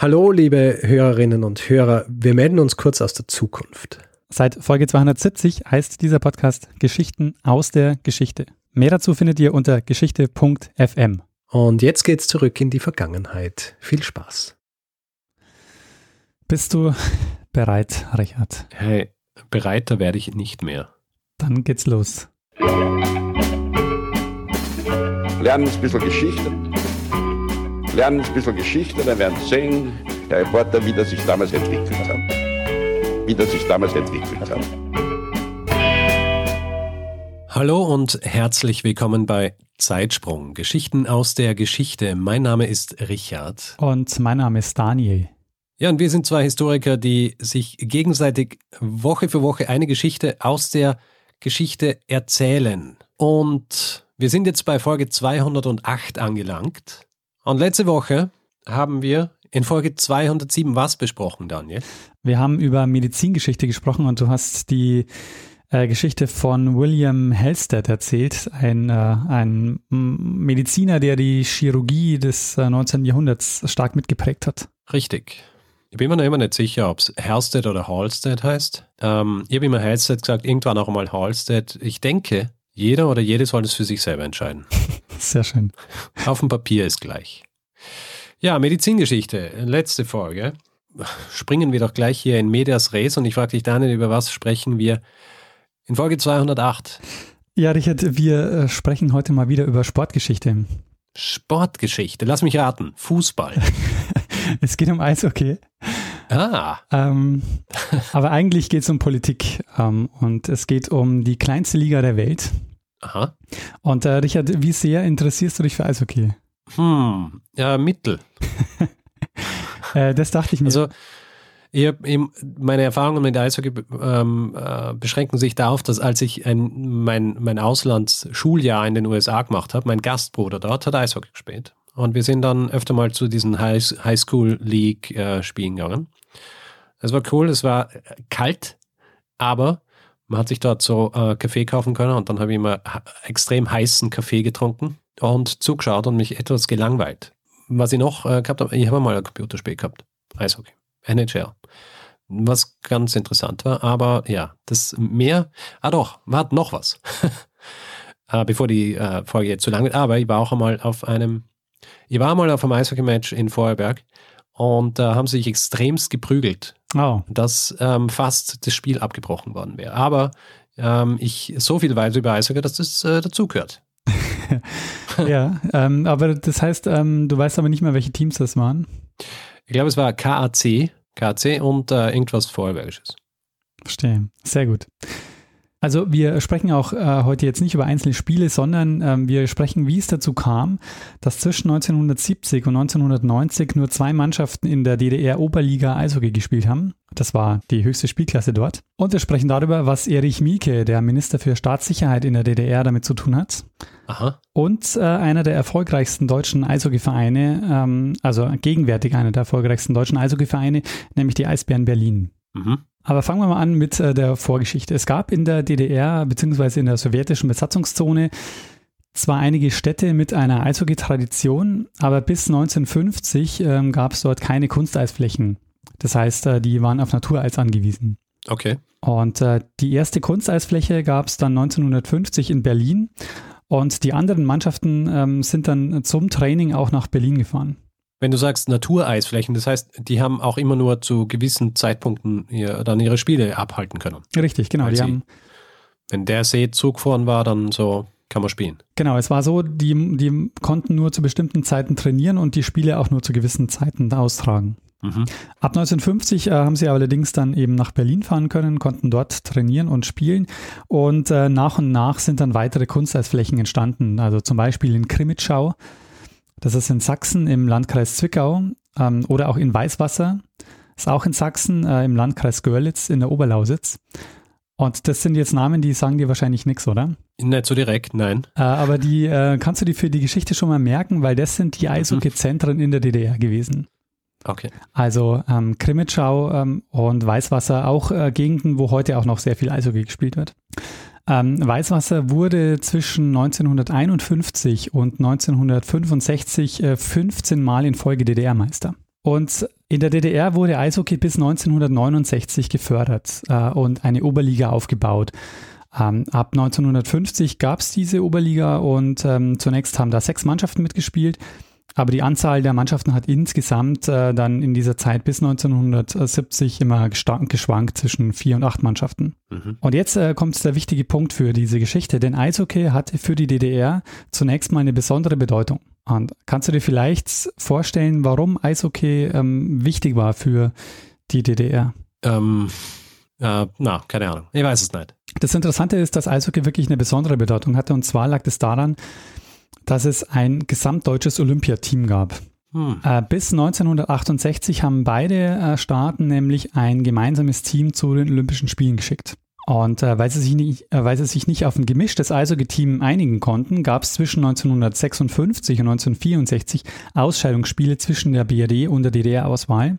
Hallo, liebe Hörerinnen und Hörer. Wir melden uns kurz aus der Zukunft. Seit Folge 270 heißt dieser Podcast Geschichten aus der Geschichte. Mehr dazu findet ihr unter geschichte.fm. Und jetzt geht's zurück in die Vergangenheit. Viel Spaß. Bist du bereit, Richard? Hey, bereiter werde ich nicht mehr. Dann geht's los. Lernen ein bisschen Geschichte lernen ein bisschen Geschichte, dann werden Sie sehen, Herr Reporter, wie das sich damals entwickelt hat. Wie das sich damals entwickelt hat. Hallo und herzlich willkommen bei Zeitsprung, Geschichten aus der Geschichte. Mein Name ist Richard. Und mein Name ist Daniel. Ja, und wir sind zwei Historiker, die sich gegenseitig Woche für Woche eine Geschichte aus der Geschichte erzählen. Und wir sind jetzt bei Folge 208 angelangt. Und letzte Woche haben wir in Folge 207 was besprochen, Daniel? Wir haben über Medizingeschichte gesprochen und du hast die äh, Geschichte von William Halstead erzählt, ein, äh, ein Mediziner, der die Chirurgie des äh, 19. Jahrhunderts stark mitgeprägt hat. Richtig. Ich bin mir noch immer nicht sicher, ob es Halstead oder Halstead heißt. Ähm, ich habe immer Halstead gesagt, irgendwann auch einmal Halstead. Ich denke, jeder oder jede soll das für sich selber entscheiden. Sehr schön. Auf dem Papier ist gleich. Ja, Medizingeschichte, letzte Folge. Springen wir doch gleich hier in Medias Res und ich frage dich, Daniel, über was sprechen wir in Folge 208? Ja, Richard, wir äh, sprechen heute mal wieder über Sportgeschichte. Sportgeschichte, lass mich raten, Fußball. es geht um Eishockey. Ah. Ähm, aber eigentlich geht es um Politik ähm, und es geht um die kleinste Liga der Welt. Aha. Und äh, Richard, wie sehr interessierst du dich für Eishockey? Hm, ja, Mittel. äh, das dachte ich mir. Also, ich eben, meine Erfahrungen mit Eishockey ähm, äh, beschränken sich darauf, dass als ich ein, mein, mein Auslandsschuljahr in den USA gemacht habe, mein Gastbruder dort hat Eishockey gespielt. Und wir sind dann öfter mal zu diesen High, High School League äh, Spielen gegangen. Es war cool, es war kalt, aber man hat sich dort so äh, Kaffee kaufen können und dann habe ich immer extrem heißen Kaffee getrunken und zugeschaut und mich etwas gelangweilt. Was ich noch äh, gehabt habe, ich habe mal ein Computerspiel gehabt. Eishockey. NHL. Was ganz interessant war, aber ja, das mehr, ah doch, war noch was. äh, bevor die äh, Folge jetzt zu lang wird, aber ich war auch einmal auf einem, ich war mal auf einem Eishockey-Match in Vorarlberg und da äh, haben sie sich extremst geprügelt, oh. dass ähm, fast das Spiel abgebrochen worden wäre. Aber ähm, ich so viel weiß über Eishockey, dass das äh, dazugehört. ja, ähm, aber das heißt, ähm, du weißt aber nicht mehr, welche Teams das waren. Ich glaube, es war KAC, KAC und äh, irgendwas Vorarlbergisches. Verstehe. Sehr gut. Also wir sprechen auch äh, heute jetzt nicht über einzelne Spiele, sondern ähm, wir sprechen, wie es dazu kam, dass zwischen 1970 und 1990 nur zwei Mannschaften in der DDR-Oberliga Eishockey gespielt haben. Das war die höchste Spielklasse dort. Und wir sprechen darüber, was Erich Mielke, der Minister für Staatssicherheit in der DDR, damit zu tun hat. Aha. Und äh, einer der erfolgreichsten deutschen Eishockeyvereine, ähm, also gegenwärtig einer der erfolgreichsten deutschen Eishockeyvereine, nämlich die Eisbären Berlin. Mhm. Aber fangen wir mal an mit äh, der Vorgeschichte. Es gab in der DDR bzw. in der sowjetischen Besatzungszone zwar einige Städte mit einer Eishockey-Tradition, aber bis 1950 ähm, gab es dort keine Kunsteisflächen. Das heißt, äh, die waren auf Natureis angewiesen. Okay. Und äh, die erste Kunsteisfläche gab es dann 1950 in Berlin und die anderen Mannschaften ähm, sind dann zum Training auch nach Berlin gefahren. Wenn du sagst Natureisflächen, das heißt, die haben auch immer nur zu gewissen Zeitpunkten ihr, dann ihre Spiele abhalten können. Richtig, genau. Die sie, haben, wenn der See zugefroren war, dann so kann man spielen. Genau, es war so, die, die konnten nur zu bestimmten Zeiten trainieren und die Spiele auch nur zu gewissen Zeiten austragen. Mhm. Ab 1950 äh, haben sie allerdings dann eben nach Berlin fahren können, konnten dort trainieren und spielen und äh, nach und nach sind dann weitere Kunsteisflächen entstanden, also zum Beispiel in Krimitschau das ist in Sachsen im Landkreis Zwickau ähm, oder auch in Weißwasser. Das ist auch in Sachsen äh, im Landkreis Görlitz in der Oberlausitz. Und das sind jetzt Namen, die sagen dir wahrscheinlich nichts, oder? Nicht so direkt, nein. Äh, aber die äh, kannst du dir für die Geschichte schon mal merken, weil das sind die mhm. Eishockey-Zentren in der DDR gewesen. Okay. Also ähm, Krimitschau ähm, und Weißwasser, auch äh, Gegenden, wo heute auch noch sehr viel Eishockey gespielt wird. Ähm, Weißwasser wurde zwischen 1951 und 1965 äh, 15 Mal in Folge DDR-Meister. Und In der DDR wurde Eishockey bis 1969 gefördert äh, und eine Oberliga aufgebaut. Ähm, ab 1950 gab es diese Oberliga und ähm, zunächst haben da sechs Mannschaften mitgespielt. Aber die Anzahl der Mannschaften hat insgesamt äh, dann in dieser Zeit bis 1970 immer geschwankt zwischen vier und acht Mannschaften. Mhm. Und jetzt äh, kommt der wichtige Punkt für diese Geschichte, denn Eishockey hatte für die DDR zunächst mal eine besondere Bedeutung. Und kannst du dir vielleicht vorstellen, warum Eishockey ähm, wichtig war für die DDR? Ähm, äh, na, keine Ahnung. Ich weiß es nicht. Das Interessante ist, dass Eishockey wirklich eine besondere Bedeutung hatte. Und zwar lag es daran, dass es ein gesamtdeutsches Olympiateam gab. Hm. Äh, bis 1968 haben beide äh, Staaten nämlich ein gemeinsames Team zu den Olympischen Spielen geschickt. Und äh, weil, sie sich nicht, äh, weil sie sich nicht auf ein gemischtes Eishockey-Team einigen konnten, gab es zwischen 1956 und 1964 Ausscheidungsspiele zwischen der BRD und der DDR-Auswahl,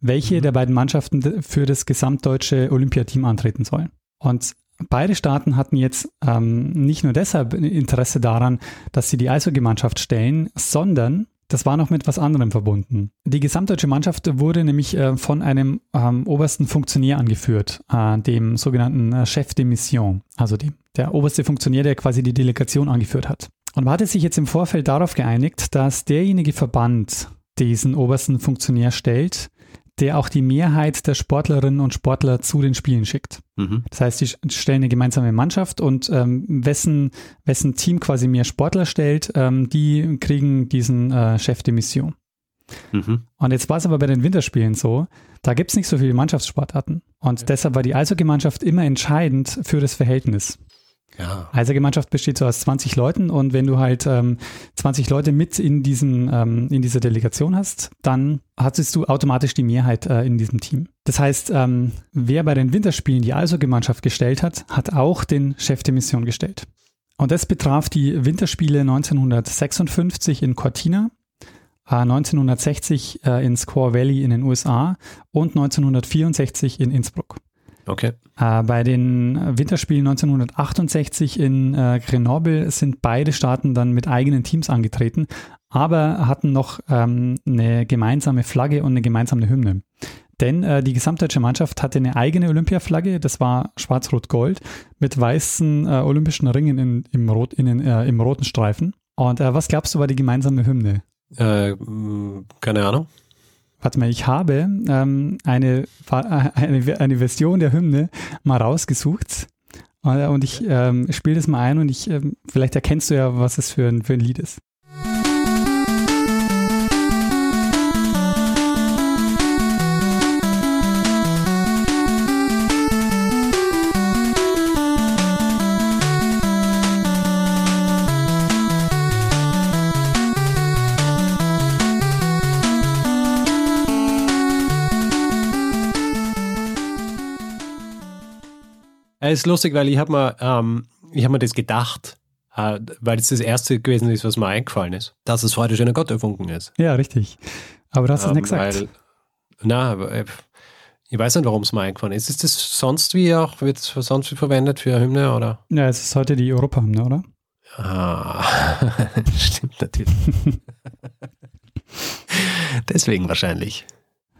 welche mhm. der beiden Mannschaften für das gesamtdeutsche Olympiateam antreten sollen. Und beide Staaten hatten jetzt ähm, nicht nur deshalb Interesse daran, dass sie die Eishockeymannschaft stellen, sondern das war noch mit was anderem verbunden. Die gesamtdeutsche Mannschaft wurde nämlich äh, von einem ähm, obersten Funktionär angeführt, äh, dem sogenannten äh, Chef de Mission, also dem, der oberste Funktionär, der quasi die Delegation angeführt hat. Und man hatte sich jetzt im Vorfeld darauf geeinigt, dass derjenige Verband diesen obersten Funktionär stellt, der auch die Mehrheit der Sportlerinnen und Sportler zu den Spielen schickt. Mhm. Das heißt, die stellen eine gemeinsame Mannschaft und ähm, wessen, wessen Team quasi mehr Sportler stellt, ähm, die kriegen diesen äh, Chef de Mission. Mhm. Und jetzt war es aber bei den Winterspielen so, da gibt es nicht so viele Mannschaftssportarten. Und ja. deshalb war die Eishockeymannschaft immer entscheidend für das Verhältnis. Ja. Eishockey-Mannschaft besteht so aus 20 Leuten und wenn du halt ähm, 20 Leute mit in, diesen, ähm, in dieser Delegation hast, dann hattest du automatisch die Mehrheit äh, in diesem Team. Das heißt, ähm, wer bei den Winterspielen die Eishockey-Mannschaft gestellt hat, hat auch den Chef der Mission gestellt. Und das betraf die Winterspiele 1956 in Cortina, äh, 1960 äh, in Squaw Valley in den USA und 1964 in Innsbruck. Okay. Äh, bei den Winterspielen 1968 in äh, Grenoble sind beide Staaten dann mit eigenen Teams angetreten, aber hatten noch ähm, eine gemeinsame Flagge und eine gemeinsame Hymne. Denn äh, die gesamtdeutsche Mannschaft hatte eine eigene Olympiaflagge, das war schwarz-rot-gold, mit weißen äh, olympischen Ringen in, im, Rot, in den, äh, im roten Streifen. Und äh, was glaubst du war die gemeinsame Hymne? Keine Ahnung. Warte mal, ich habe ähm, eine, eine, eine Version der Hymne mal rausgesucht äh, und ich ähm, spiele das mal ein und ich, ähm, vielleicht erkennst du ja, was es für ein, für ein Lied ist. Es ist lustig, weil ich habe mir, ähm, hab mir das gedacht, äh, weil es das erste gewesen ist, was mir eingefallen ist, dass es heute schon ein Gott erfunden ist. Ja, richtig. Aber du hast ähm, es nicht gesagt. Weil, na, äh, ich weiß nicht, warum es mir eingefallen ist. Ist das sonst wie auch, wird es sonst wie verwendet für Hymne, oder? Ja, es ist heute die Europahymne, oder? Ah, stimmt natürlich. Deswegen wahrscheinlich.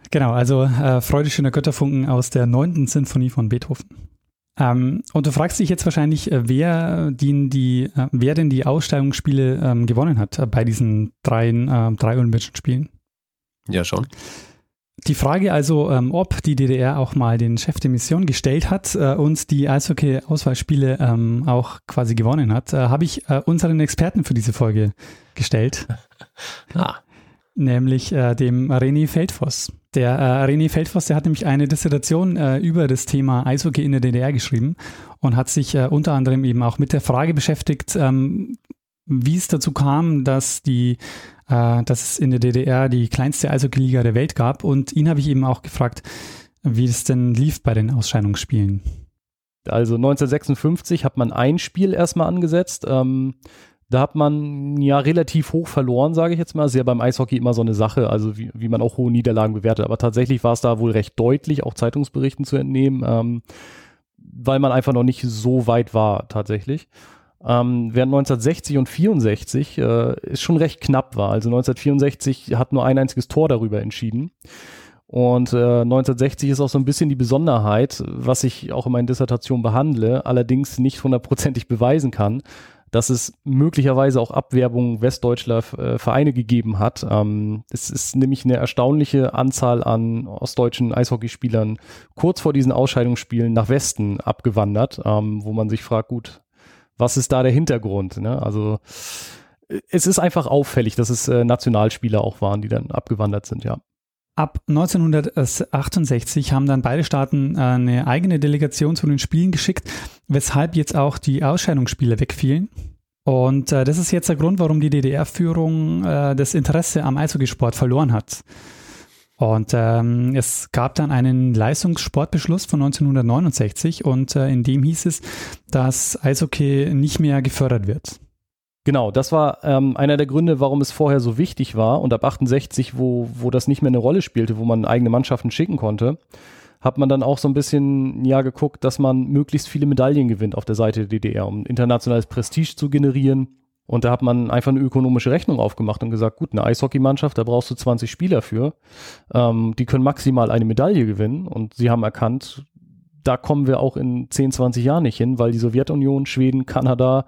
Genau, also äh, Freude schöner Götterfunken aus der neunten Sinfonie von Beethoven. Ähm, und du fragst dich jetzt wahrscheinlich, äh, wer, die, die, äh, wer denn die Ausstellungsspiele ähm, gewonnen hat bei diesen drei, äh, drei Olympischen Spielen. Ja, schon. Die Frage also, ähm, ob die DDR auch mal den Chef der Mission gestellt hat äh, und die Eishockey-Auswahlspiele ähm, auch quasi gewonnen hat, äh, habe ich äh, unseren Experten für diese Folge gestellt. ah. Nämlich äh, dem René Feldfoss. Der äh, René Feldfoss, der hat nämlich eine Dissertation äh, über das Thema Eishockey in der DDR geschrieben und hat sich äh, unter anderem eben auch mit der Frage beschäftigt, ähm, wie es dazu kam, dass die äh, dass es in der DDR die kleinste Eishockey-Liga der Welt gab. Und ihn habe ich eben auch gefragt, wie es denn lief bei den Ausscheidungsspielen. Also 1956 hat man ein Spiel erstmal angesetzt. Ähm, da hat man ja relativ hoch verloren, sage ich jetzt mal. Ist ja beim Eishockey immer so eine Sache, also wie, wie man auch hohe Niederlagen bewertet. Aber tatsächlich war es da wohl recht deutlich, auch Zeitungsberichten zu entnehmen, ähm, weil man einfach noch nicht so weit war tatsächlich. ähm, während 1960 und 64 äh, ist schon recht knapp war. Also 1964 hat nur ein einziges Tor darüber entschieden. Und äh, 1960 ist auch so ein bisschen die Besonderheit, was ich auch in meiner Dissertation behandle, allerdings nicht hundertprozentig beweisen kann, dass es möglicherweise auch Abwerbung westdeutscher äh, Vereine gegeben hat. Ähm, es ist nämlich eine erstaunliche Anzahl an ostdeutschen Eishockeyspielern kurz vor diesen Ausscheidungsspielen nach Westen abgewandert, ähm, wo man sich fragt, gut, was ist da der Hintergrund? Ne? Also es ist einfach auffällig, dass es äh, Nationalspieler auch waren, die dann abgewandert sind, ja. Ab 1968 haben dann beide Staaten äh, eine eigene Delegation zu den Spielen geschickt, weshalb jetzt auch die Ausscheidungsspiele wegfielen. Und äh, das ist jetzt der Grund, warum die DDR-Führung äh, das Interesse am Eishockeysport verloren hat. Und ähm, es gab dann einen Leistungssportbeschluss von 1969 und äh, in dem hieß es, dass Eishockey nicht mehr gefördert wird. Genau, das war ähm, einer der Gründe, warum es vorher so wichtig war und ab 68, wo, wo das nicht mehr eine Rolle spielte, wo man eigene Mannschaften schicken konnte, hat man dann auch so ein bisschen ja geguckt, dass man möglichst viele Medaillen gewinnt auf der Seite der DDR, um internationales Prestige zu generieren und da hat man einfach eine ökonomische Rechnung aufgemacht und gesagt, gut, eine Eishockeymannschaft, da brauchst du 20 Spieler für. Ähm, die können maximal eine Medaille gewinnen. Und sie haben erkannt, da kommen wir auch in 10, 20 Jahren nicht hin, weil die Sowjetunion, Schweden, Kanada,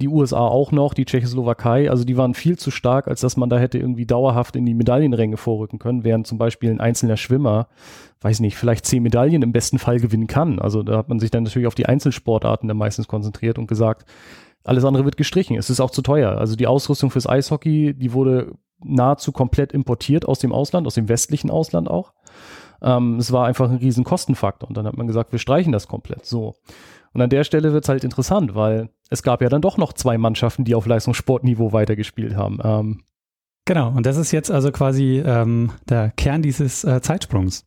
die USA auch noch, die Tschechoslowakei, also die waren viel zu stark, als dass man da hätte irgendwie dauerhaft in die Medaillenränge vorrücken können, während zum Beispiel ein einzelner Schwimmer, weiß nicht, vielleicht zehn Medaillen im besten Fall gewinnen kann. Also da hat man sich dann natürlich auf die Einzelsportarten dann meistens konzentriert und gesagt, alles andere wird gestrichen. Es ist auch zu teuer. Also die Ausrüstung fürs Eishockey, die wurde nahezu komplett importiert aus dem Ausland, aus dem westlichen Ausland auch. Ähm, es war einfach ein riesen Kostenfaktor. Und dann hat man gesagt, wir streichen das komplett. So. Und an der Stelle wird es halt interessant, weil es gab ja dann doch noch zwei Mannschaften, die auf Leistungssportniveau weitergespielt haben. Ähm, genau, und das ist jetzt also quasi ähm, der Kern dieses äh, Zeitsprungs.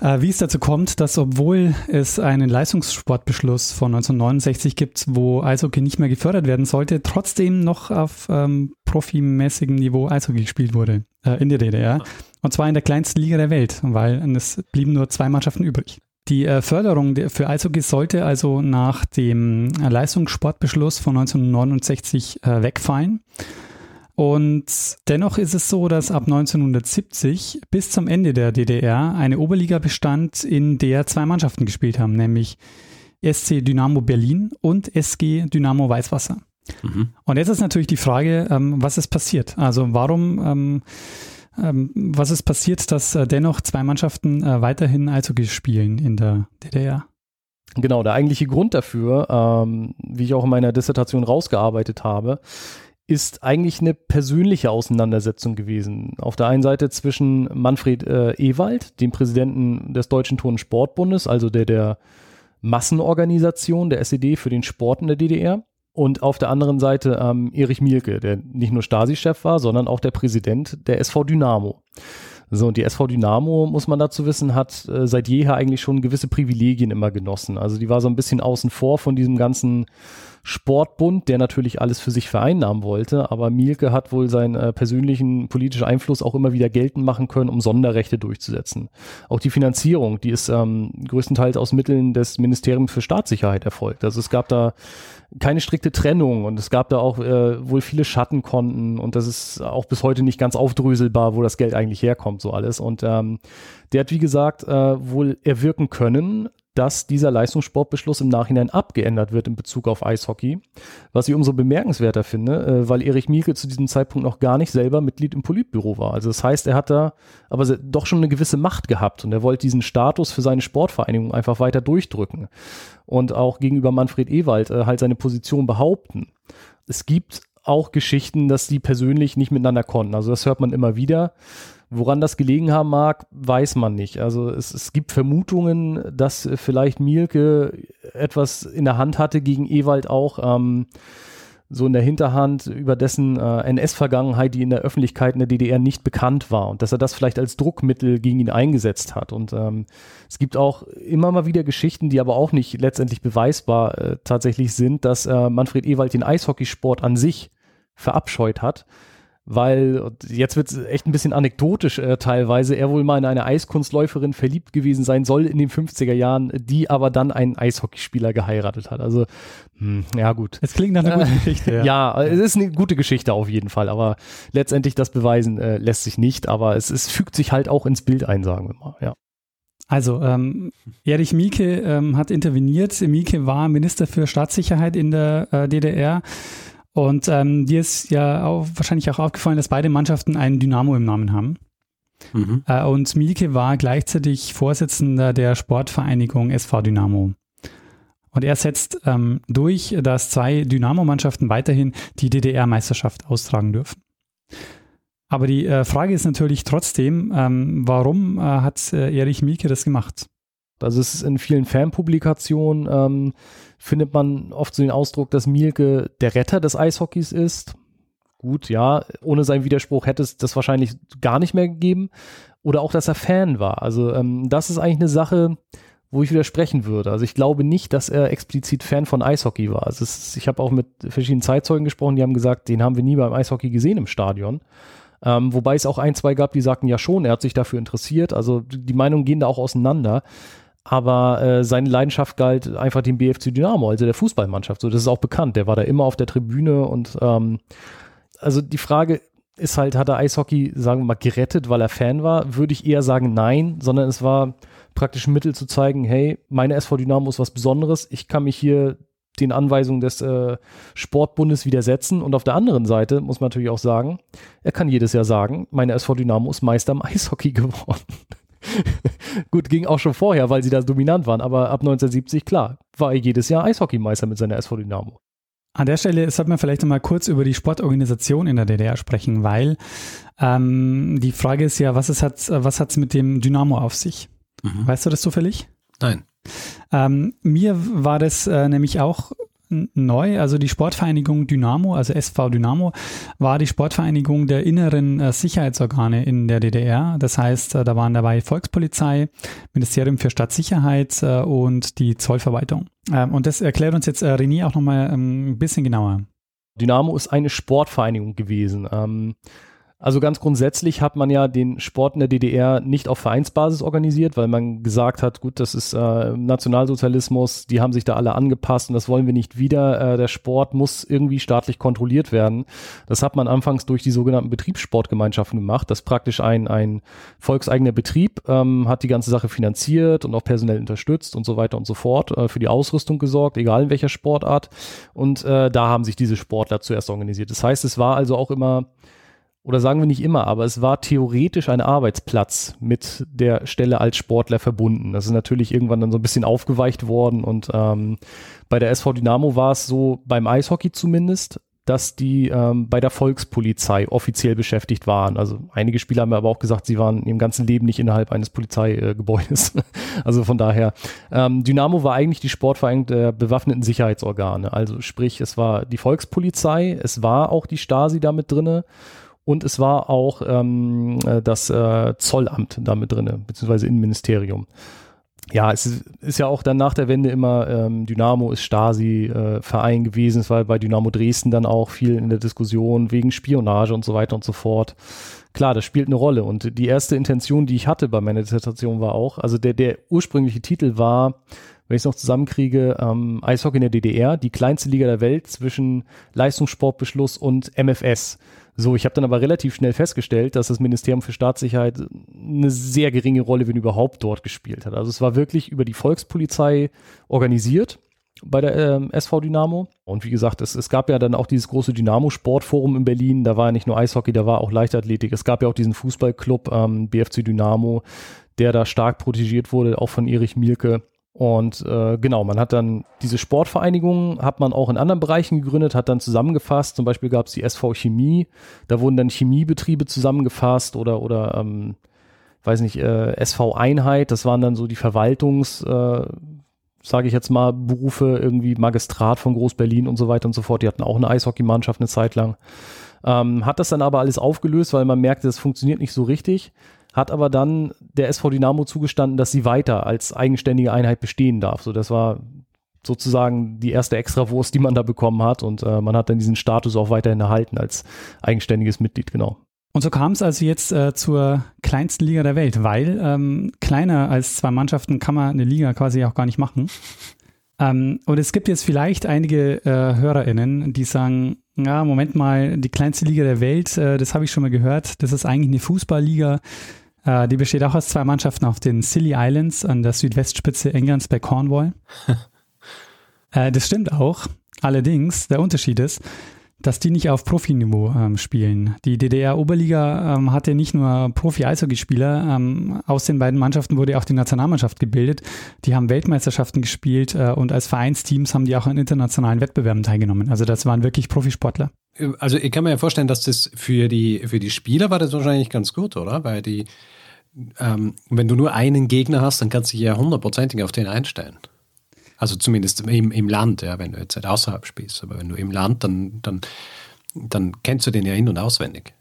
Äh, wie es dazu kommt, dass obwohl es einen Leistungssportbeschluss von 1969 gibt, wo Eishockey nicht mehr gefördert werden sollte, trotzdem noch auf ähm, profimäßigem Niveau Eishockey gespielt wurde äh, in der DDR. Und zwar in der kleinsten Liga der Welt, weil es blieben nur zwei Mannschaften übrig. Die äh, Förderung für Eishockey sollte also nach dem Leistungssportbeschluss von 1969 äh, wegfallen. Und dennoch ist es so, dass ab 1970 bis zum Ende der DDR eine Oberliga bestand, in der zwei Mannschaften gespielt haben, nämlich SC Dynamo Berlin und SG Dynamo Weißwasser. Mhm. Und jetzt ist natürlich die Frage, ähm, was ist passiert? Also warum, ähm, was ist passiert, dass äh, dennoch zwei Mannschaften äh, weiterhin Eishockey spielen in der DDR? Genau, der eigentliche Grund dafür, ähm, wie ich auch in meiner Dissertation rausgearbeitet habe, ist eigentlich eine persönliche Auseinandersetzung gewesen. Auf der einen Seite zwischen Manfred äh, Ewald, dem Präsidenten des Deutschen Turn- und Sportbundes, also der der Massenorganisation der SED für den Sport in der DDR, und auf der anderen Seite ähm, Erich Mielke, der nicht nur Stasi-Chef war, sondern auch der Präsident der SV Dynamo. So, und die SV Dynamo, muss man dazu wissen, hat äh, seit jeher eigentlich schon gewisse Privilegien immer genossen. Also die war so ein bisschen außen vor von diesem ganzen Sportbund, der natürlich alles für sich vereinnahmen wollte, aber Mielke hat wohl seinen äh, persönlichen politischen Einfluss auch immer wieder geltend machen können, um Sonderrechte durchzusetzen. Auch die Finanzierung, die ist ähm, größtenteils aus Mitteln des Ministeriums für Staatssicherheit erfolgt. Also es gab da keine strikte Trennung und es gab da auch äh, wohl viele Schattenkonten und das ist auch bis heute nicht ganz aufdröselbar, wo das Geld eigentlich herkommt, so alles. Und ähm, der hat, wie gesagt, äh, wohl erwirken können, dass dieser Leistungssportbeschluss im Nachhinein abgeändert wird in Bezug auf Eishockey, was ich umso bemerkenswerter finde, äh, weil Erich Mielke zu diesem Zeitpunkt noch gar nicht selber Mitglied im Politbüro war. Also das heißt, er hat da aber doch schon eine gewisse Macht gehabt und er wollte diesen Status für seine Sportvereinigung einfach weiter durchdrücken und auch gegenüber Manfred Ewald äh, halt seine Position behaupten. Es gibt auch Geschichten, dass die persönlich nicht miteinander konnten. Also das hört man immer wieder. Woran das gelegen haben mag, weiß man nicht. Also es, es gibt Vermutungen, dass vielleicht Mielke etwas in der Hand hatte gegen Ewald auch. Ähm, so in der Hinterhand über dessen äh, NS-Vergangenheit, die in der Öffentlichkeit in der DDR nicht bekannt war und dass er das vielleicht als Druckmittel gegen ihn eingesetzt hat. Und ähm, es gibt auch immer mal wieder Geschichten, die aber auch nicht letztendlich beweisbar äh, tatsächlich sind, dass äh, Manfred Ewald den Eishockeysport an sich verabscheut hat weil jetzt wird es echt ein bisschen anekdotisch äh, teilweise, er wohl mal in eine Eiskunstläuferin verliebt gewesen sein soll in den 50er Jahren, die aber dann einen Eishockeyspieler geheiratet hat. Also, hm, ja gut. Es klingt nach einer guten Geschichte. Ja. ja. es ist eine gute Geschichte auf jeden Fall, aber letztendlich das beweisen äh, lässt sich nicht, aber es, es fügt sich halt auch ins Bild ein, sagen wir mal, ja. Also, ähm, Erich Mieke ähm, hat interveniert. Mieke war Minister für Staatssicherheit in der äh, DDR. Und ähm, dir ist ja auch wahrscheinlich auch aufgefallen, dass beide Mannschaften einen Dynamo im Namen haben. Mhm. Äh, und Mieke war gleichzeitig Vorsitzender der Sportvereinigung SV Dynamo. Und er setzt ähm, durch, dass zwei Dynamo-Mannschaften weiterhin die DDR-Meisterschaft austragen dürfen. Aber die äh, Frage ist natürlich trotzdem, ähm, warum äh, hat äh, Erich Mieke das gemacht? Also es ist in vielen Fanpublikationen ähm, findet man oft so den Ausdruck, dass Mielke der Retter des Eishockeys ist. Gut, ja, ohne seinen Widerspruch hätte es das wahrscheinlich gar nicht mehr gegeben. Oder auch, dass er Fan war. Also ähm, das ist eigentlich eine Sache, wo ich widersprechen würde. Also ich glaube nicht, dass er explizit Fan von Eishockey war. Also ist, ich habe auch mit verschiedenen Zeitzeugen gesprochen, die haben gesagt, den haben wir nie beim Eishockey gesehen im Stadion. Ähm, wobei es auch ein, zwei gab, die sagten, ja schon, er hat sich dafür interessiert. Also die Meinungen gehen da auch auseinander aber äh, seine Leidenschaft galt einfach dem BFC Dynamo, also der Fußballmannschaft. So, das ist auch bekannt. Der war da immer auf der Tribüne und ähm, also die Frage ist halt, hat er Eishockey, sagen wir mal, gerettet, weil er Fan war? Würde ich eher sagen, nein, sondern es war praktisch ein Mittel zu zeigen, hey, meine SV Dynamo ist was Besonderes. Ich kann mich hier den Anweisungen des äh, Sportbundes widersetzen. Und auf der anderen Seite muss man natürlich auch sagen, er kann jedes Jahr sagen, meine SV Dynamo ist Meister im Eishockey geworden. Gut, ging auch schon vorher, weil sie da dominant waren, aber ab 1970, klar, war er jedes Jahr Eishockeymeister mit seiner SV Dynamo. An der Stelle sollte man vielleicht mal kurz über die Sportorganisation in der DDR sprechen, weil ähm, die Frage ist ja, was es hat, was hat's mit dem Dynamo auf sich? Mhm. Weißt du das zufällig? Nein. Ähm, mir war das äh, nämlich auch neu. Also die Sportvereinigung Dynamo, also SV Dynamo, war die Sportvereinigung der inneren äh, Sicherheitsorgane in der DDR. Das heißt, äh, da waren dabei Volkspolizei, Ministerium für Stadtsicherheit äh, und die Zollverwaltung. Ähm, und das erklärt uns jetzt äh, René auch nochmal ähm, ein bisschen genauer. Dynamo ist eine Sportvereinigung gewesen. Ähm also ganz grundsätzlich hat man ja den Sport in der DDR nicht auf Vereinsbasis organisiert, weil man gesagt hat, gut, das ist äh, Nationalsozialismus, die haben sich da alle angepasst und das wollen wir nicht wieder. Äh, der Sport muss irgendwie staatlich kontrolliert werden. Das hat man anfangs durch die sogenannten Betriebssportgemeinschaften gemacht. Das ist praktisch ein, ein volkseigener Betrieb, ähm, hat die ganze Sache finanziert und auch personell unterstützt und so weiter und so fort, äh, für die Ausrüstung gesorgt, egal in welcher Sportart. Und äh, da haben sich diese Sportler zuerst organisiert. Das heißt, es war also auch immer oder sagen wir nicht immer, aber es war theoretisch ein Arbeitsplatz mit der Stelle als Sportler verbunden. Das ist natürlich irgendwann dann so ein bisschen aufgeweicht worden und ähm, bei der SV Dynamo war es so, beim Eishockey zumindest, dass die ähm, bei der Volkspolizei offiziell beschäftigt waren. Also einige Spieler haben aber auch gesagt, sie waren im ganzen Leben nicht innerhalb eines Polizeigebäudes. also von daher, ähm, Dynamo war eigentlich die Sportvereinigung der bewaffneten Sicherheitsorgane. Also sprich, es war die Volkspolizei, es war auch die Stasi damit drinne und es war auch ähm, äh, das äh, Zollamt da mit drin, beziehungsweise Innenministerium. Ja, es ist, ist, ja auch dann nach der Wende immer ähm, Dynamo ist Stasi-Verein äh, gewesen. Es war bei Dynamo Dresden dann auch viel in der Diskussion wegen Spionage und so weiter und so fort. Klar, das spielt eine Rolle. Und die erste Intention, die ich hatte bei meiner Dissertation war auch, also der, der ursprüngliche Titel war, wenn ich es noch zusammenkriege, ähm, Eishockey in der DDR, die kleinste Liga der Welt zwischen Leistungssportbeschluss und MFS. So, ich habe dann aber relativ schnell festgestellt, dass das Ministerium für Staatssicherheit eine sehr geringe Rolle, wenn überhaupt, dort gespielt hat. Also es war wirklich über die Volkspolizei organisiert bei der ähm, SV Dynamo. Und wie gesagt, es, es gab ja dann auch dieses große Dynamo-Sportforum in Berlin. Da war ja nicht nur Eishockey, da war auch Leichtathletik. Es gab ja auch diesen Fußballclub ähm, BFC Dynamo, der da stark protegiert wurde, auch von Erich Mielke. Und äh, genau, man hat dann diese Sportvereinigungen, hat man auch in anderen Bereichen gegründet, hat dann zusammengefasst. Zum Beispiel gab es die SV Chemie, da wurden dann Chemiebetriebe zusammengefasst oder, oder ähm, weiß nicht, äh, SV Einheit, das waren dann so die Verwaltungs, äh, sage ich jetzt mal, Berufe, irgendwie Magistrat von Groß-Berlin und so weiter und so fort. Die hatten auch eine Eishockeymannschaft eine Zeit lang. Ähm, hat das dann aber alles aufgelöst, weil man merkte, es funktioniert nicht so richtig hat aber dann der SV Dynamo zugestanden, dass sie weiter als eigenständige Einheit bestehen darf. So, das war sozusagen die erste Extrawurst, die man da bekommen hat. Und äh, man hat dann diesen Status auch weiterhin erhalten als eigenständiges Mitglied, genau. Und so kam es also jetzt äh, zur kleinsten Liga der Welt, weil ähm, kleiner als zwei Mannschaften kann man eine Liga quasi auch gar nicht machen. Ähm, und es gibt jetzt vielleicht einige äh, HörerInnen, die sagen, ja, Moment mal, die kleinste Liga der Welt, äh, das habe ich schon mal gehört, das ist eigentlich eine Fußballliga. Äh, die besteht auch aus zwei Mannschaften auf den Scilly Islands an der Südwestspitze Englands bei Cornwall. Äh, das stimmt auch. Allerdings, der Unterschied ist, dass die nicht auf Profiniveau ähm, spielen. Die DDR-Oberliga ähm, hatte nicht nur Profi-Eishockeyspieler, ähm, aus den beiden Mannschaften wurde auch die Nationalmannschaft gebildet. Die haben Weltmeisterschaften gespielt äh, und als Vereinsteams haben die auch an internationalen Wettbewerben teilgenommen. Also das waren wirklich Profisportler. Also ich kann mir ja vorstellen, dass das für die, für die Spieler war das wahrscheinlich ganz gut, oder? Weil die, ähm, wenn du nur einen Gegner hast, dann kannst du dich ja hundertprozentig auf den einstellen. Also zumindest im, im Land, ja, wenn du jetzt halt außerhalb spielst. Aber wenn du im Land, dann, dann, dann kennst du den ja in- und auswendig.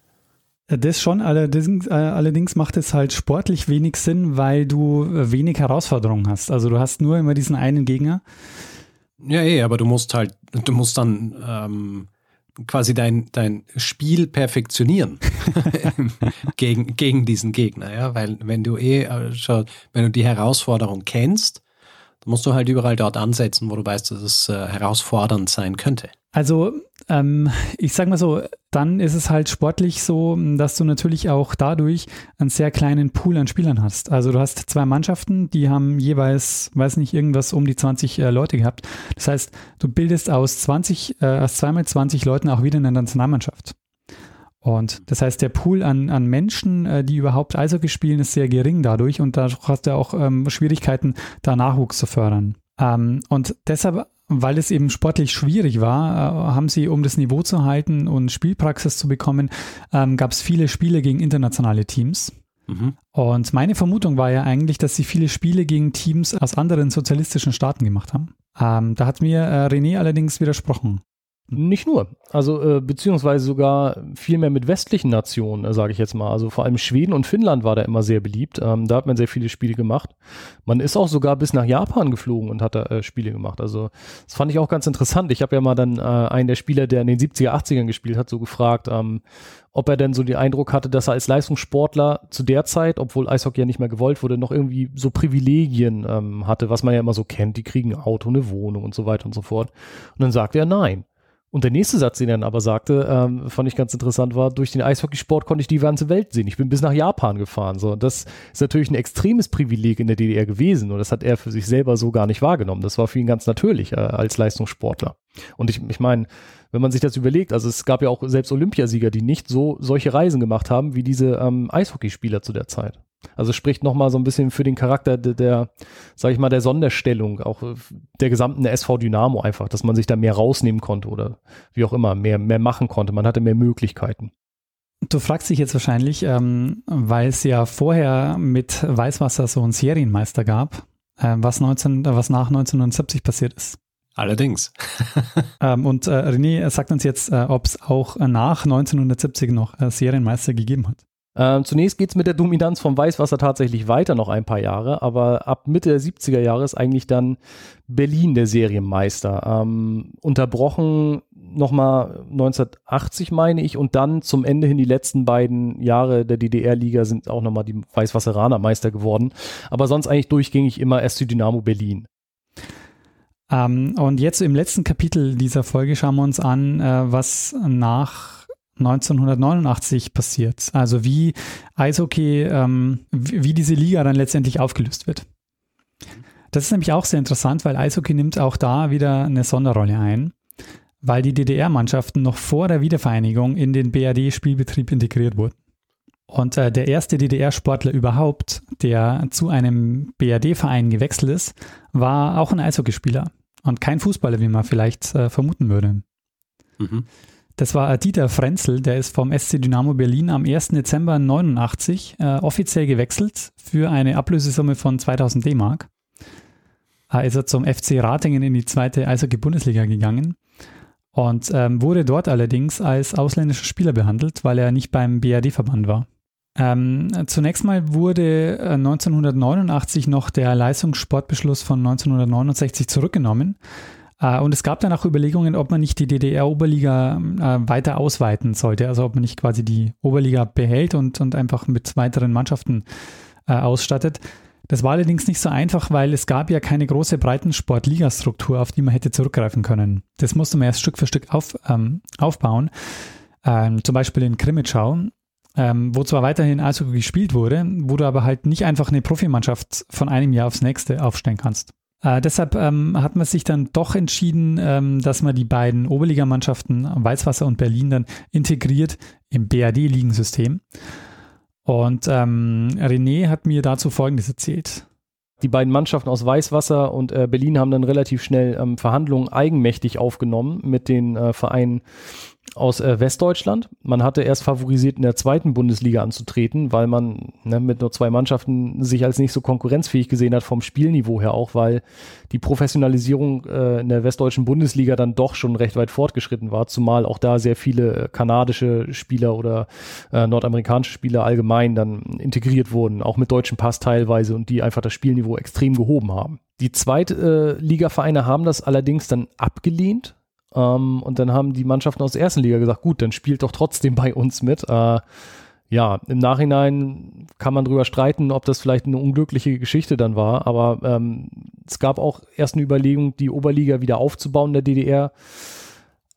Das schon, allerdings, äh, allerdings macht es halt sportlich wenig Sinn, weil du wenig Herausforderungen hast. Also du hast nur immer diesen einen Gegner. Ja, eh, aber du musst halt, du musst dann ähm, quasi dein, dein Spiel perfektionieren gegen, gegen diesen Gegner, ja, weil wenn du eh äh, schon, wenn du die Herausforderung kennst, da musst du halt überall dort ansetzen, wo du weißt, dass es äh, herausfordernd sein könnte. Also ähm, ich sag mal so, dann ist es halt sportlich so, dass du natürlich auch dadurch einen sehr kleinen Pool an Spielern hast. Also du hast zwei Mannschaften, die haben jeweils, weiß nicht, irgendwas um die 20 äh, Leute gehabt. Das heißt, du bildest aus 20, äh, aus zweimal 20 Leuten auch wieder eine Nationalmannschaft. Und das heißt, der Pool an, an Menschen, äh, die überhaupt Eishockey spielen, ist sehr gering dadurch und dadurch hast du auch ähm, Schwierigkeiten, da Nachwuchs zu fördern. Ähm, und deshalb, weil es eben sportlich schwierig war, äh, haben sie, um das Niveau zu halten und Spielpraxis zu bekommen, ähm, gab es viele Spiele gegen internationale Teams. Mhm. Und meine Vermutung war ja eigentlich, dass sie viele Spiele gegen Teams aus anderen sozialistischen Staaten gemacht haben. Ähm, da hat mir äh, René allerdings widersprochen. Nicht nur. Also äh, beziehungsweise sogar viel mehr mit westlichen Nationen, äh, sage ich jetzt mal. Also vor allem Schweden und Finnland war da immer sehr beliebt. Ähm, da hat man sehr viele Spiele gemacht. Man ist auch sogar bis nach Japan geflogen und hat da äh, Spiele gemacht. Also das fand ich auch ganz interessant. Ich habe ja mal dann äh, einen der Spieler, der in den 70er, 80ern gespielt hat, so gefragt, ähm, ob er denn so den Eindruck hatte, dass er als Leistungssportler zu der Zeit, obwohl Eishockey ja nicht mehr gewollt wurde, noch irgendwie so Privilegien ähm, hatte, was man ja immer so kennt. Die kriegen ein Auto, eine Wohnung und so weiter und so fort. Und dann sagte er nein. Und der nächste Satz, den er dann aber sagte, ähm, fand ich ganz interessant, war, durch den Eishockeysport konnte ich die ganze Welt sehen. Ich bin bis nach Japan gefahren. So. Und das ist natürlich ein extremes Privileg in der DDR gewesen. Und das hat er für sich selber so gar nicht wahrgenommen. Das war für ihn ganz natürlich äh, als Leistungssportler. Und ich, ich meine, wenn man sich das überlegt, also es gab ja auch selbst Olympiasieger, die nicht so solche Reisen gemacht haben wie diese ähm, Eishockeyspieler zu der Zeit. Also spricht nochmal so ein bisschen für den Charakter der, der, sag ich mal, der Sonderstellung, auch äh, der gesamten SV Dynamo einfach, dass man sich da mehr rausnehmen konnte oder wie auch immer, mehr, mehr machen konnte. Man hatte mehr Möglichkeiten. Du fragst dich jetzt wahrscheinlich, ähm, weil es ja vorher mit Weißwasser so einen Serienmeister gab, äh, was, 19, was nach 1970 passiert ist. Allerdings. ähm, und äh, René sagt uns jetzt, äh, ob es auch nach 1970 noch äh, Serienmeister gegeben hat. Ähm, zunächst geht es mit der Dominanz vom Weißwasser tatsächlich weiter noch ein paar Jahre, aber ab Mitte der 70er Jahre ist eigentlich dann Berlin der Serienmeister. Ähm, unterbrochen nochmal 1980, meine ich, und dann zum Ende hin die letzten beiden Jahre der DDR-Liga sind auch nochmal die Weißwasseraner Meister geworden. Aber sonst eigentlich durchgängig immer SC Dynamo Berlin. Ähm, und jetzt im letzten Kapitel dieser Folge schauen wir uns an, äh, was nach 1989 passiert. Also wie Eishockey, ähm, wie, diese Liga dann letztendlich aufgelöst wird. Das ist nämlich auch sehr interessant, weil Eishockey nimmt auch da wieder eine Sonderrolle ein, weil die DDR-Mannschaften noch vor der Wiedervereinigung in den BRD-Spielbetrieb integriert wurden. Und äh, der erste DDR-Sportler überhaupt, der zu einem BRD-Verein gewechselt ist, war auch ein Eishockeyspieler und kein Fußballer, wie man vielleicht äh, vermuten würde. Mhm. Das war Dieter Frenzel, der ist vom SC Dynamo Berlin am 1. Dezember 89 äh, offiziell gewechselt für eine Ablösesumme von 2000 D-Mark. Er ist er zum FC Ratingen in die zweite Eishockey-Bundesliga gegangen und ähm, wurde dort allerdings als ausländischer Spieler behandelt, weil er nicht beim BRD-Verband war. Ähm, zunächst mal wurde 1989 noch der Leistungssportbeschluss von 1969 zurückgenommen. Äh, und es gab dann auch Überlegungen, ob man nicht die DDR-Oberliga äh, weiter ausweiten sollte. Also ob man nicht quasi die Oberliga behält und, und einfach mit weiteren Mannschaften äh, ausstattet. Das war allerdings nicht so einfach, weil es gab ja keine große Breitensport-Ligastruktur, auf die man hätte zurückgreifen können. Das musste man erst Stück für Stück auf, ähm, aufbauen. Ähm, zum Beispiel in Krimitschau, ähm, wo zwar weiterhin Eishockey gespielt wurde, wo du aber halt nicht einfach eine Profimannschaft von einem Jahr aufs nächste aufstellen kannst. Äh, deshalb ähm, hat man sich dann doch entschieden, ähm, dass man die beiden Oberligamannschaften Weißwasser und Berlin dann integriert im BRD-Ligensystem. Und ähm, René hat mir dazu Folgendes erzählt. Die beiden Mannschaften aus Weißwasser und äh, Berlin haben dann relativ schnell ähm, Verhandlungen eigenmächtig aufgenommen mit den äh, Vereinen aus äh, Westdeutschland. Man hatte erst favorisiert, in der zweiten Bundesliga anzutreten, weil man ne, mit nur zwei Mannschaften sich als nicht so konkurrenzfähig gesehen hat vom Spielniveau her auch, weil die Professionalisierung äh, in der westdeutschen Bundesliga dann doch schon recht weit fortgeschritten war, zumal auch da sehr viele äh, kanadische Spieler oder äh, nordamerikanische Spieler allgemein dann integriert wurden, auch mit deutschem Pass teilweise und die einfach das Spielniveau extrem gehoben haben. Die Zweitligavereine äh, haben das allerdings dann abgelehnt, ähm, und dann haben die Mannschaften aus der ersten Liga gesagt, gut, dann spielt doch trotzdem bei uns mit. Äh, ja, im Nachhinein kann man drüber streiten, ob das vielleicht eine unglückliche Geschichte dann war, aber ähm, es gab auch erst eine Überlegung, die Oberliga wieder aufzubauen in der DDR.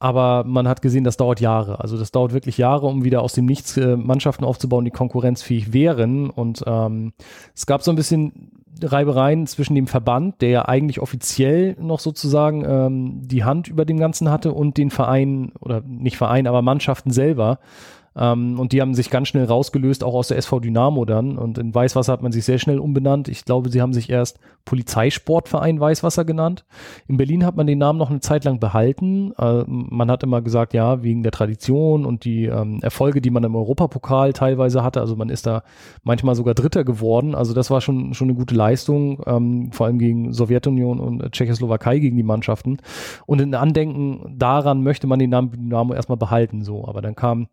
Aber man hat gesehen, das dauert Jahre. Also das dauert wirklich Jahre, um wieder aus dem Nichts äh, Mannschaften aufzubauen, die konkurrenzfähig wären. Und ähm, es gab so ein bisschen Reibereien zwischen dem Verband, der ja eigentlich offiziell noch sozusagen ähm, die Hand über dem Ganzen hatte, und den Vereinen, oder nicht Verein, aber Mannschaften selber. Ähm, und die haben sich ganz schnell rausgelöst, auch aus der SV Dynamo dann. Und in Weißwasser hat man sich sehr schnell umbenannt. Ich glaube, sie haben sich erst Polizeisportverein Weißwasser genannt. In Berlin hat man den Namen noch eine Zeit lang behalten. Äh, man hat immer gesagt, ja, wegen der Tradition und die ähm, Erfolge, die man im Europapokal teilweise hatte. Also man ist da manchmal sogar Dritter geworden. Also das war schon, schon eine gute Leistung, ähm, vor allem gegen Sowjetunion und Tschechoslowakei gegen die Mannschaften. Und in Andenken daran möchte man den Namen Dynamo erstmal behalten, so. Aber dann kam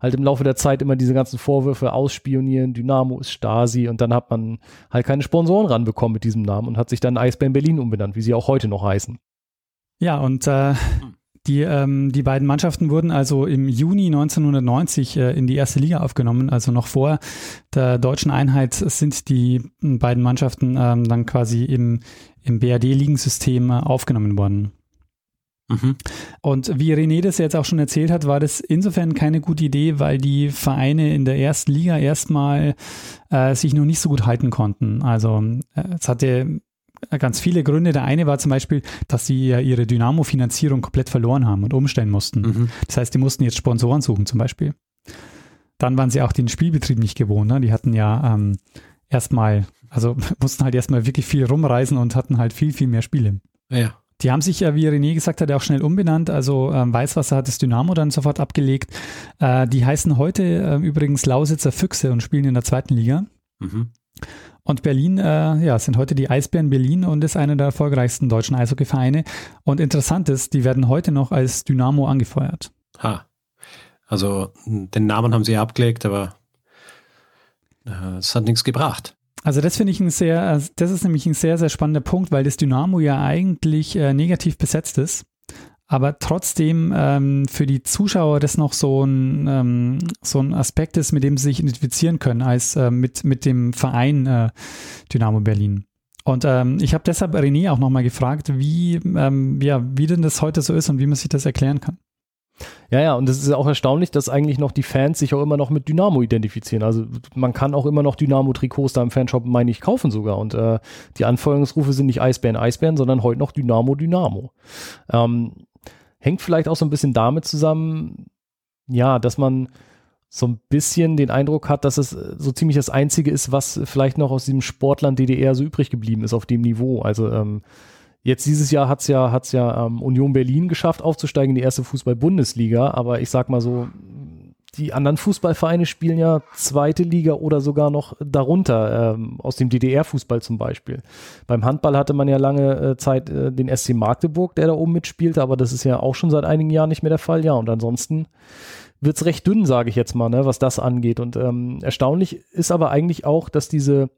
halt im Laufe der Zeit immer diese ganzen Vorwürfe ausspionieren, Dynamo ist Stasi und dann hat man halt keine Sponsoren ranbekommen mit diesem Namen und hat sich dann Eisbären Berlin umbenannt, wie sie auch heute noch heißen. Ja, und äh, die, ähm, die beiden Mannschaften wurden also im Juni 1990 äh, in die erste Liga aufgenommen. Also noch vor der deutschen Einheit sind die beiden Mannschaften ähm, dann quasi im, im BRD-Ligensystem äh, aufgenommen worden. Mhm. Und wie René das jetzt auch schon erzählt hat, war das insofern keine gute Idee, weil die Vereine in der ersten Liga erstmal äh, sich noch nicht so gut halten konnten. Also äh, es hatte ganz viele Gründe. Der eine war zum Beispiel, dass sie ja ihre Dynamo-Finanzierung komplett verloren haben und umstellen mussten. Mhm. Das heißt, die mussten jetzt Sponsoren suchen zum Beispiel. Dann waren sie auch den Spielbetrieb nicht gewohnt. Ne? Die hatten ja ähm, erstmal, also mussten halt erstmal wirklich viel rumreisen und hatten halt viel, viel mehr Spiele. Ja. Die haben sich ja, wie René gesagt hat, auch schnell umbenannt. Also ähm, Weißwasser hat das Dynamo dann sofort abgelegt. Äh, die heißen heute äh, übrigens Lausitzer Füchse und spielen in der zweiten Liga. Mhm. Und Berlin, äh, ja, sind heute die Eisbären Berlin und ist einer der erfolgreichsten deutschen Eishockeyvereine. Und interessant ist, die werden heute noch als Dynamo angefeuert. Ha. Also den Namen haben sie abgelegt, aber äh, es hat nichts gebracht. Also das finde ich ein sehr, also das ist nämlich ein sehr, sehr spannender Punkt, weil das Dynamo ja eigentlich äh, negativ besetzt ist, aber trotzdem ähm, für die Zuschauer das noch so ein, ähm, so ein Aspekt ist, mit dem sie sich identifizieren können, als äh, mit, mit dem Verein äh, Dynamo Berlin. Und ähm, ich habe deshalb René auch nochmal gefragt, wie, ähm, ja, wie denn das heute so ist und wie man sich das erklären kann. Ja, ja, und es ist auch erstaunlich, dass eigentlich noch die Fans sich auch immer noch mit Dynamo identifizieren. Also man kann auch immer noch Dynamo-Trikots da im Fanshop, meine ich, kaufen sogar. Und äh, die Anfeuerungsrufe sind nicht Eisbären, Eisbären, sondern heute noch Dynamo, Dynamo. Ähm, hängt vielleicht auch so ein bisschen damit zusammen, ja, dass man so ein bisschen den Eindruck hat, dass es so ziemlich das Einzige ist, was vielleicht noch aus diesem Sportland DDR so übrig geblieben ist auf dem Niveau. Also ähm, Jetzt dieses Jahr hat's ja, hat's ja ähm, Union Berlin geschafft, aufzusteigen in die erste Fußball-Bundesliga, aber ich sag mal so, die anderen Fußballvereine spielen ja zweite Liga oder sogar noch darunter, ähm, aus dem DDR-Fußball zum Beispiel. Beim Handball hatte man ja lange äh, Zeit äh, den SC Magdeburg, der da oben mitspielte, aber das ist ja auch schon seit einigen Jahren nicht mehr der Fall. Ja, und ansonsten wird's recht dünn, sage ich jetzt mal, ne, was das angeht. Und ähm, erstaunlich ist aber eigentlich auch, dass diese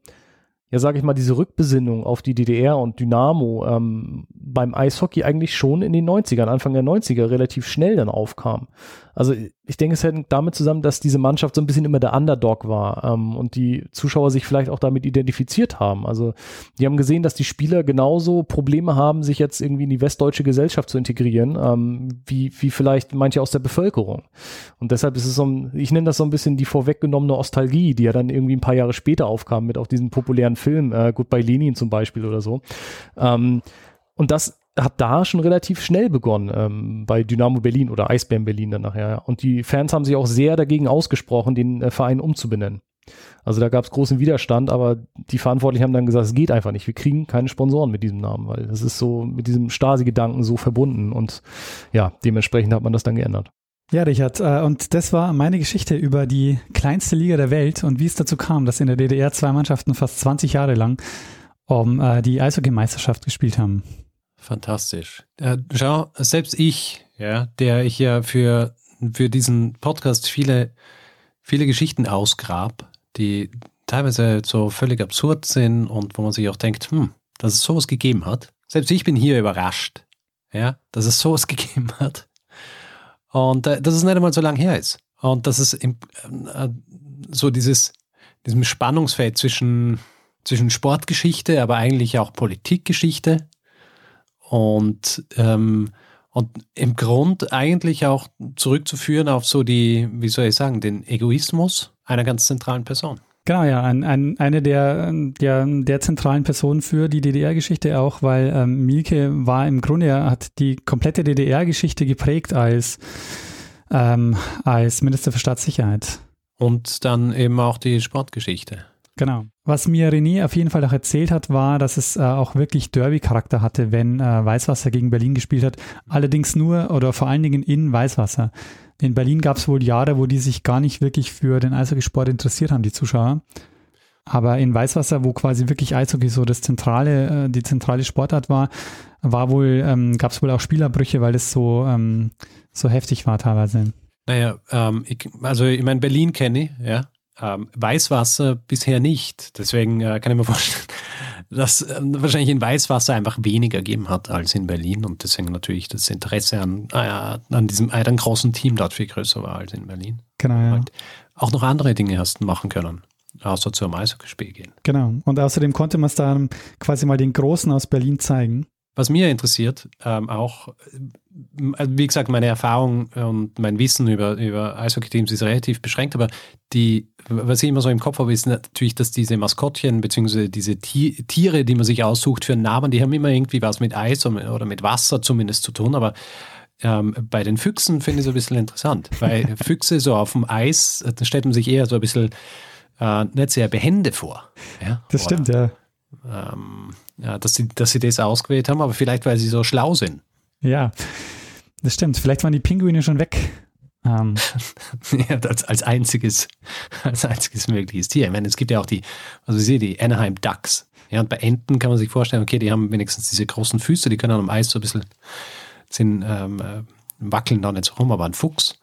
ja, sage ich mal, diese Rückbesinnung auf die DDR und Dynamo ähm, beim Eishockey eigentlich schon in den 90ern, Anfang der 90er relativ schnell dann aufkam. Also ich denke, es hängt damit zusammen, dass diese Mannschaft so ein bisschen immer der Underdog war ähm, und die Zuschauer sich vielleicht auch damit identifiziert haben. Also die haben gesehen, dass die Spieler genauso Probleme haben, sich jetzt irgendwie in die westdeutsche Gesellschaft zu integrieren, ähm, wie, wie vielleicht manche aus der Bevölkerung. Und deshalb ist es so ein, ich nenne das so ein bisschen die vorweggenommene Ostalgie, die ja dann irgendwie ein paar Jahre später aufkam mit auch diesem populären Film, äh, Goodbye Lenin zum Beispiel oder so. Ähm, und das hat da schon relativ schnell begonnen ähm, bei Dynamo Berlin oder Eisbären Berlin dann nachher. Ja. Und die Fans haben sich auch sehr dagegen ausgesprochen, den äh, Verein umzubenennen. Also da gab es großen Widerstand, aber die Verantwortlichen haben dann gesagt, es geht einfach nicht. Wir kriegen keine Sponsoren mit diesem Namen, weil das ist so mit diesem Stasi-Gedanken so verbunden und ja, dementsprechend hat man das dann geändert. Ja, Richard, äh, und das war meine Geschichte über die kleinste Liga der Welt und wie es dazu kam, dass in der DDR zwei Mannschaften fast 20 Jahre lang um äh, die Eishockeymeisterschaft gespielt haben. Fantastisch. Äh, schau, selbst ich, ja, der ich ja für, für diesen Podcast viele, viele Geschichten ausgrab, die teilweise so völlig absurd sind und wo man sich auch denkt, hm, dass es sowas gegeben hat. Selbst ich bin hier überrascht, ja, dass es sowas gegeben hat. Und äh, dass es nicht einmal so lang her ist. Und dass es im, äh, so dieses, diesem Spannungsfeld zwischen, zwischen Sportgeschichte, aber eigentlich auch Politikgeschichte und, ähm, und im Grund eigentlich auch zurückzuführen auf so die, wie soll ich sagen, den Egoismus einer ganz zentralen Person. Genau, ja, ein, ein, eine der, der, der zentralen Personen für die DDR-Geschichte auch, weil ähm, Mielke war im Grunde, er hat die komplette DDR-Geschichte geprägt als, ähm, als Minister für Staatssicherheit. Und dann eben auch die Sportgeschichte. Genau. Was mir René auf jeden Fall auch erzählt hat, war, dass es äh, auch wirklich Derby-Charakter hatte, wenn äh, Weißwasser gegen Berlin gespielt hat. Allerdings nur oder vor allen Dingen in Weißwasser. In Berlin gab es wohl Jahre, wo die sich gar nicht wirklich für den Eishockeysport interessiert haben, die Zuschauer. Aber in Weißwasser, wo quasi wirklich Eishockey so das zentrale, äh, die zentrale Sportart war, war wohl, ähm, gab es wohl auch Spielerbrüche, weil es so, ähm, so heftig war teilweise. Naja, ähm, ich, also ich meine, Berlin kenne ich, ja. Ähm, Weißwasser bisher nicht. Deswegen äh, kann ich mir vorstellen, dass äh, wahrscheinlich in Weißwasser einfach weniger gegeben hat als in Berlin und deswegen natürlich das Interesse an, äh, an diesem einen großen Team dort viel größer war als in Berlin. Genau, ja. Und auch noch andere Dinge hast du machen können, außer zum Eishockeyspiel gehen. Genau. Und außerdem konnte man es dann quasi mal den Großen aus Berlin zeigen. Was mir interessiert, ähm, auch, äh, wie gesagt, meine Erfahrung und mein Wissen über, über Eishockey-Teams ist relativ beschränkt, aber die, was ich immer so im Kopf habe, ist natürlich, dass diese Maskottchen bzw. diese Tiere, die man sich aussucht für Namen, die haben immer irgendwie was mit Eis oder mit Wasser zumindest zu tun, aber ähm, bei den Füchsen finde ich es ein bisschen interessant, weil Füchse so auf dem Eis, da stellt man sich eher so ein bisschen äh, nicht sehr behende vor. Ja? Das oder, stimmt, ja. Ähm, ja, dass sie, dass sie das ausgewählt haben, aber vielleicht, weil sie so schlau sind. Ja, das stimmt. Vielleicht waren die Pinguine schon weg. Ähm. ja, als, als einziges, als einziges mögliches Tier. Ich meine, es gibt ja auch die, also ich sehe die Anaheim Ducks. Ja, und bei Enten kann man sich vorstellen, okay, die haben wenigstens diese großen Füße, die können am Eis so ein bisschen, sind, ähm, äh, wackeln da nicht so rum, aber ein Fuchs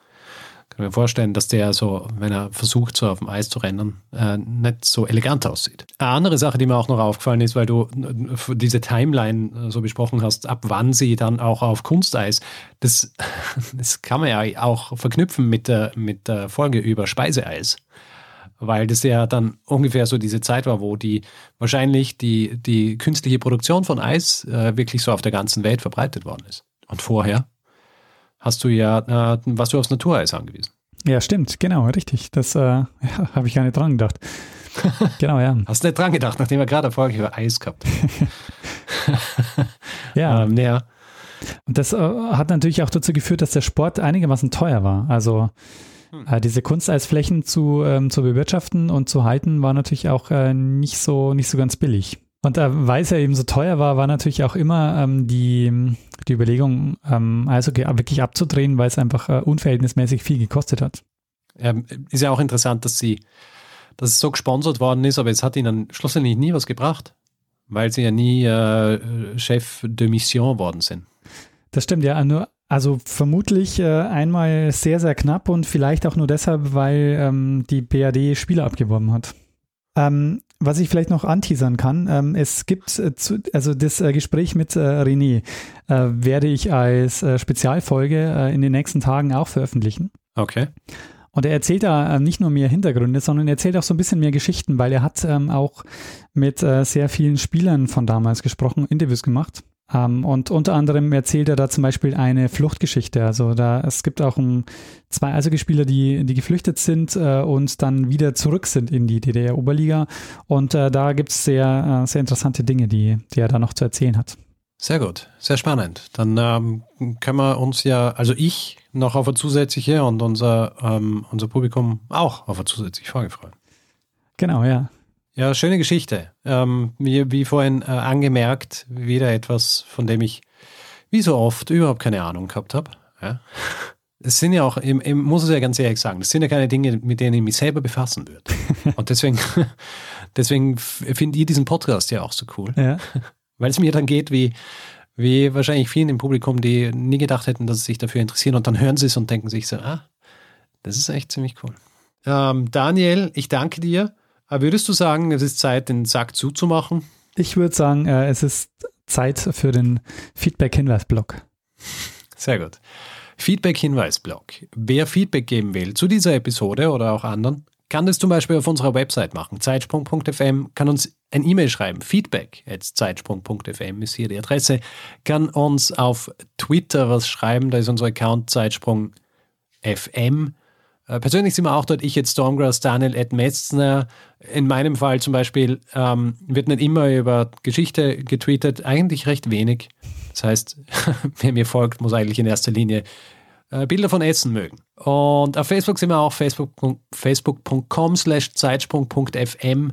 kann mir vorstellen, dass der so, wenn er versucht, so auf dem Eis zu rennen, äh, nicht so elegant aussieht. Eine andere Sache, die mir auch noch aufgefallen ist, weil du äh, diese Timeline äh, so besprochen hast, ab wann sie dann auch auf Kunsteis, das, das kann man ja auch verknüpfen mit der, mit der Folge über Speiseeis weil das ja dann ungefähr so diese Zeit war, wo die wahrscheinlich die, die künstliche Produktion von Eis äh, wirklich so auf der ganzen Welt verbreitet worden ist. Und vorher hast du ja, äh, warst du aufs Natureis angewiesen. Ja, stimmt, genau, richtig. Das äh, ja, habe ich gar nicht dran gedacht. genau, ja. Hast du nicht dran gedacht, nachdem wir gerade Folge über Eis gehabt ja. Ähm, ja. Und das äh, hat natürlich auch dazu geführt, dass der Sport einigermaßen teuer war. Also hm. äh, diese Kunsteisflächen zu, ähm, zu bewirtschaften und zu halten, war natürlich auch äh, nicht, so, nicht so ganz billig. Und äh, weil es ja eben so teuer war, war natürlich auch immer ähm, die, die Überlegung, ähm, Eishockey wirklich abzudrehen, weil es einfach äh, unverhältnismäßig viel gekostet hat. Ähm, ist ja auch interessant, dass sie, dass es so gesponsert worden ist, aber es hat ihnen schlussendlich nie was gebracht, weil sie ja nie äh, Chef de Mission worden sind. Das stimmt ja, nur also vermutlich äh, einmal sehr, sehr knapp und vielleicht auch nur deshalb, weil ähm, die BRD Spieler abgeworben hat. Ähm, was ich vielleicht noch anteasern kann, ähm, es gibt, äh, zu, also das äh, Gespräch mit äh, René äh, werde ich als äh, Spezialfolge äh, in den nächsten Tagen auch veröffentlichen. Okay. Und er erzählt da nicht nur mehr Hintergründe, sondern er erzählt auch so ein bisschen mehr Geschichten, weil er hat ähm, auch mit sehr vielen Spielern von damals gesprochen, Interviews gemacht. Um, ähm, und unter anderem erzählt er da zum Beispiel eine Fluchtgeschichte. Also da es gibt auch um, zwei Eishockeyspieler, die, die geflüchtet sind äh, und dann wieder zurück sind in die DDR-Oberliga. Und äh, da gibt es sehr, äh, sehr interessante Dinge, die, die er da noch zu erzählen hat. Sehr gut, sehr spannend. Dann ähm, können wir uns ja, also ich noch auf eine zusätzliche und unser, ähm, unser Publikum auch auf eine zusätzliche Frage freuen. Genau, ja. Ja, schöne Geschichte. Ähm, wie, wie vorhin äh, angemerkt, wieder etwas, von dem ich wie so oft überhaupt keine Ahnung gehabt habe. Ja. Es sind ja auch, ich, muss es ja ganz ehrlich sagen, das sind ja keine Dinge, mit denen ich mich selber befassen würde. Und deswegen, deswegen finde ich diesen Podcast ja auch so cool. Ja. Weil es mir dann geht wie, wie wahrscheinlich vielen im Publikum, die nie gedacht hätten, dass sie sich dafür interessieren und dann hören sie es und denken sich so, ah, das ist echt ziemlich cool. Ähm, Daniel, ich danke dir. Aber würdest du sagen, es ist Zeit, den Sack zuzumachen? Ich würde sagen, äh, es ist Zeit für den Feedback-Hinweis-Blog. Sehr gut. Feedback-Hinweis-Blog. Wer Feedback geben will zu dieser Episode oder auch anderen, kann das zum Beispiel auf unserer Website machen. Zeitsprung.fm kann uns ein E-Mail schreiben. Feedback at zeitsprung.fm ist hier die Adresse. Kann uns auf Twitter was schreiben. Da ist unser Account Zeitsprung.fm. persönlich sind wir auch dort, ich jetzt Stormgrass, Daniel Ed Metzner. In meinem Fall zum Beispiel ähm, wird nicht immer über Geschichte getweetet, eigentlich recht wenig. Das heißt, wer mir folgt, muss eigentlich in erster Linie äh, Bilder von Essen mögen. Und auf Facebook sind wir auch facebook.com facebook slash zeitsprung.fm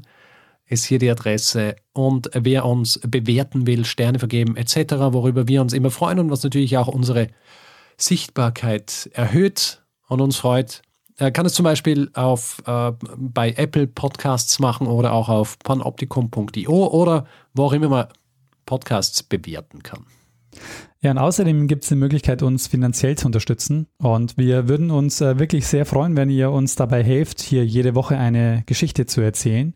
ist hier die Adresse. Und wer uns bewerten will, Sterne vergeben etc., worüber wir uns immer freuen und was natürlich auch unsere Sichtbarkeit erhöht und uns freut, er kann es zum Beispiel auf, äh, bei Apple Podcasts machen oder auch auf panoptikum.io oder wo auch immer man Podcasts bewerten kann. Ja, und außerdem gibt es die Möglichkeit, uns finanziell zu unterstützen. Und wir würden uns äh, wirklich sehr freuen, wenn ihr uns dabei helft, hier jede Woche eine Geschichte zu erzählen.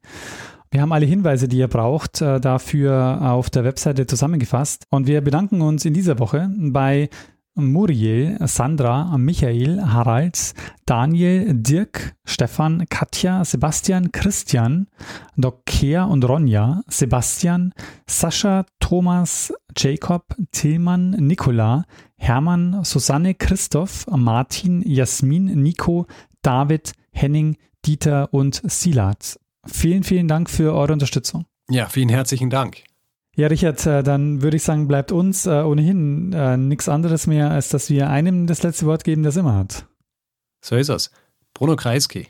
Wir haben alle Hinweise, die ihr braucht, äh, dafür auf der Webseite zusammengefasst. Und wir bedanken uns in dieser Woche bei Muriel, Sandra, Michael, Harald, Daniel, Dirk, Stefan, Katja, Sebastian, Christian, Docker und Ronja, Sebastian, Sascha, Thomas, Jacob, Tillmann, Nicola, Hermann, Susanne, Christoph, Martin, Jasmin, Nico, David, Henning, Dieter und Silat. Vielen, vielen Dank für eure Unterstützung. Ja, vielen herzlichen Dank. Ja, Richard, äh, dann würde ich sagen, bleibt uns äh, ohnehin äh, nichts anderes mehr, als dass wir einem das letzte Wort geben, das immer hat. So ist es. Bruno Kreisky.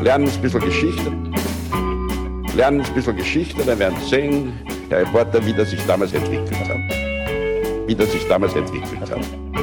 Lernen ein bisschen Geschichte. Lernen ein bisschen Geschichte, dann werden Sie sehen, Herr Reporter, wie das sich damals entwickelt hat. Wie das sich damals entwickelt hat.